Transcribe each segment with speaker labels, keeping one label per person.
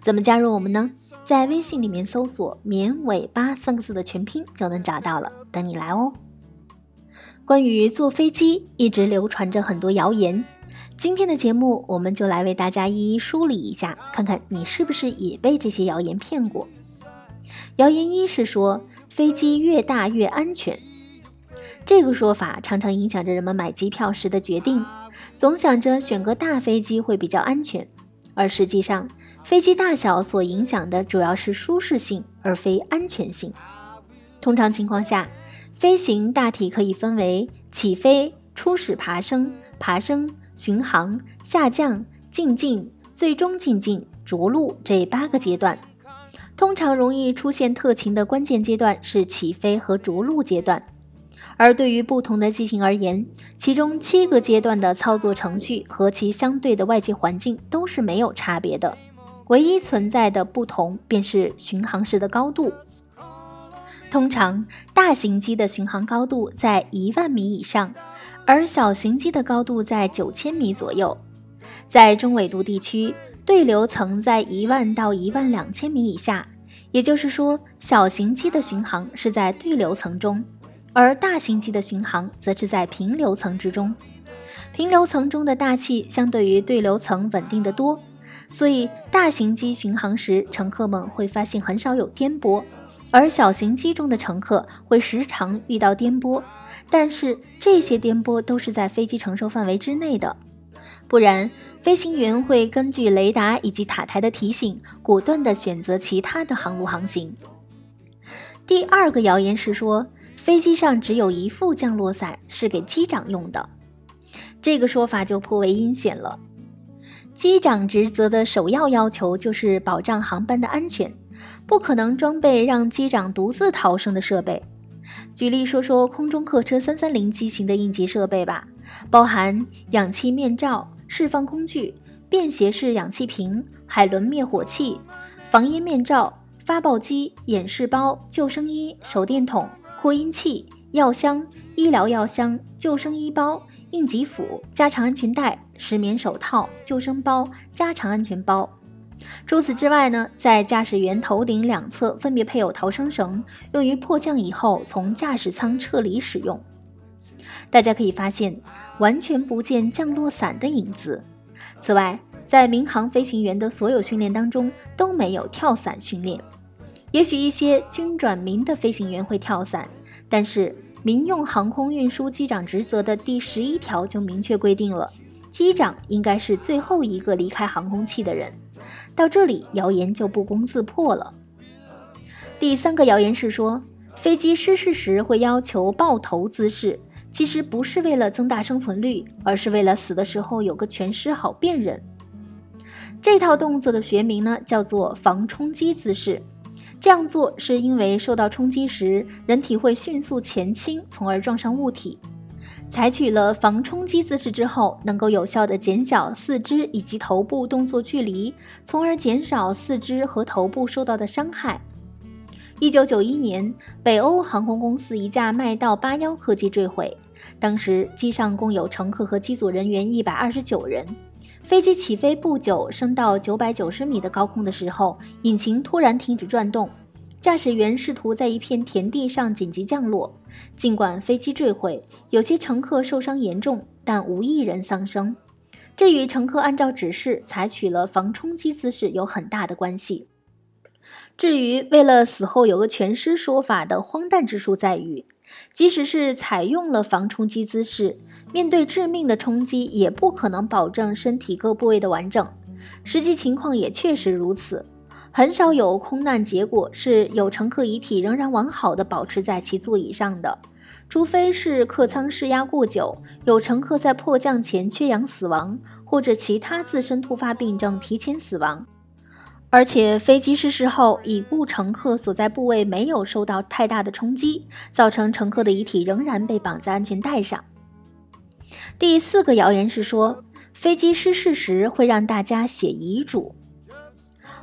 Speaker 1: 怎么加入我们呢？在微信里面搜索“绵尾巴”三个字的全拼就能找到了，等你来哦。关于坐飞机，一直流传着很多谣言。今天的节目，我们就来为大家一一梳理一下，看看你是不是也被这些谣言骗过。谣言一是说飞机越大越安全，这个说法常常影响着人们买机票时的决定，总想着选个大飞机会比较安全。而实际上，飞机大小所影响的主要是舒适性，而非安全性。通常情况下，飞行大体可以分为起飞、初始爬升、爬升、巡航、下降、进近、最终进近、着陆这八个阶段。通常容易出现特情的关键阶段是起飞和着陆阶段。而对于不同的机型而言，其中七个阶段的操作程序和其相对的外界环境都是没有差别的，唯一存在的不同便是巡航时的高度。通常，大型机的巡航高度在一万米以上，而小型机的高度在九千米左右。在中纬度地区，对流层在一万到一万两千米以下，也就是说，小型机的巡航是在对流层中。而大型机的巡航则是在平流层之中，平流层中的大气相对于对流层稳定的多，所以大型机巡航时，乘客们会发现很少有颠簸，而小型机中的乘客会时常遇到颠簸，但是这些颠簸都是在飞机承受范围之内的，不然飞行员会根据雷达以及塔台的提醒，果断地选择其他的航路航行。第二个谣言是说。飞机上只有一副降落伞是给机长用的，这个说法就颇为阴险了。机长职责的首要要求就是保障航班的安全，不可能装备让机长独自逃生的设备。举例说说空中客车三三零机型的应急设备吧，包含氧气面罩、释放工具、便携式氧气瓶、海伦灭火器、防烟面罩、发报机、演示包、救生衣、手电筒。扩音器、药箱、医疗药箱、救生衣包、应急斧、加长安全带、石棉手套、救生包、加长安全包。除此之外呢，在驾驶员头顶两侧分别配有逃生绳，用于迫降以后从驾驶舱撤离使用。大家可以发现，完全不见降落伞的影子。此外，在民航飞行员的所有训练当中都没有跳伞训练。也许一些军转民的飞行员会跳伞，但是民用航空运输机长职责的第十一条就明确规定了，机长应该是最后一个离开航空器的人。到这里，谣言就不攻自破了。第三个谣言是说，飞机失事时会要求抱头姿势，其实不是为了增大生存率，而是为了死的时候有个全尸好辨认。这套动作的学名呢，叫做防冲击姿势。这样做是因为受到冲击时，人体会迅速前倾，从而撞上物体。采取了防冲击姿势之后，能够有效地减小四肢以及头部动作距离，从而减少四肢和头部受到的伤害。一九九一年，北欧航空公司一架麦道八幺客机坠毁，当时机上共有乘客和机组人员一百二十九人。飞机起飞不久，升到九百九十米的高空的时候，引擎突然停止转动，驾驶员试图在一片田地上紧急降落。尽管飞机坠毁，有些乘客受伤严重，但无一人丧生。这与乘客按照指示采取了防冲击姿势有很大的关系。至于为了死后有个全尸说法的荒诞之处在于。即使是采用了防冲击姿势，面对致命的冲击，也不可能保证身体各部位的完整。实际情况也确实如此，很少有空难结果是有乘客遗体仍然完好的保持在其座椅上的，除非是客舱失压过久，有乘客在迫降前缺氧死亡，或者其他自身突发病症提前死亡。而且飞机失事后，已故乘客所在部位没有受到太大的冲击，造成乘客的遗体仍然被绑在安全带上。第四个谣言是说，飞机失事时会让大家写遗嘱。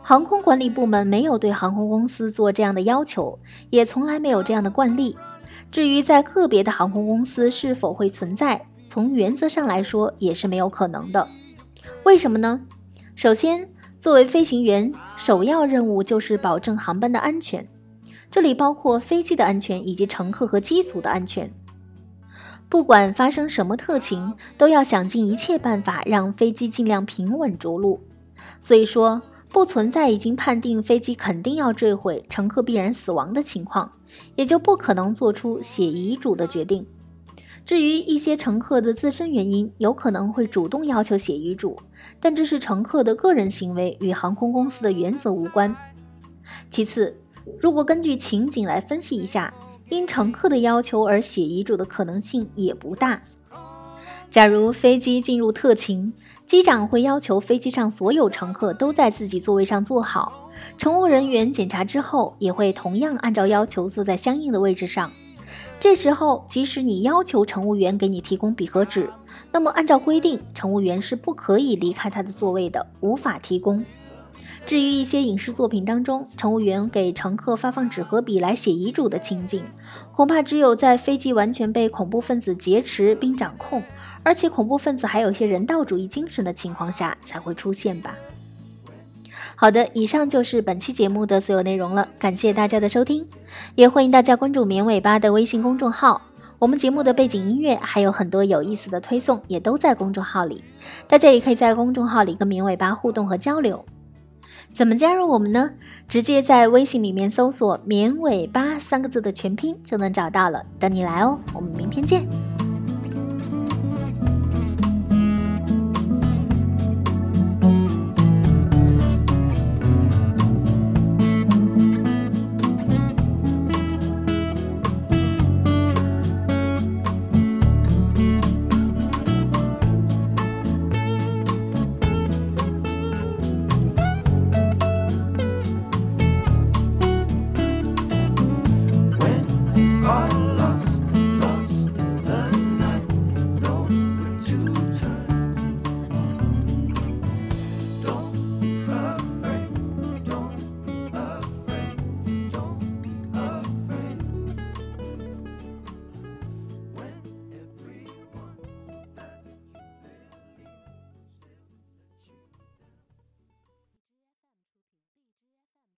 Speaker 1: 航空管理部门没有对航空公司做这样的要求，也从来没有这样的惯例。至于在个别的航空公司是否会存在，从原则上来说也是没有可能的。为什么呢？首先，作为飞行员，首要任务就是保证航班的安全，这里包括飞机的安全以及乘客和机组的安全。不管发生什么特情，都要想尽一切办法让飞机尽量平稳着陆。所以说。不存在已经判定飞机肯定要坠毁、乘客必然死亡的情况，也就不可能做出写遗嘱的决定。至于一些乘客的自身原因，有可能会主动要求写遗嘱，但这是乘客的个人行为，与航空公司的原则无关。其次，如果根据情景来分析一下，因乘客的要求而写遗嘱的可能性也不大。假如飞机进入特勤，机长会要求飞机上所有乘客都在自己座位上坐好，乘务人员检查之后也会同样按照要求坐在相应的位置上。这时候，即使你要求乘务员给你提供笔和纸，那么按照规定，乘务员是不可以离开他的座位的，无法提供。至于一些影视作品当中，乘务员给乘客发放纸和笔来写遗嘱的情景，恐怕只有在飞机完全被恐怖分子劫持并掌控，而且恐怖分子还有些人道主义精神的情况下才会出现吧。好的，以上就是本期节目的所有内容了，感谢大家的收听，也欢迎大家关注绵尾巴的微信公众号，我们节目的背景音乐还有很多有意思的推送也都在公众号里，大家也可以在公众号里跟绵尾巴互动和交流。怎么加入我们呢？直接在微信里面搜索“绵尾巴”三个字的全拼就能找到了，等你来哦。我们明天见。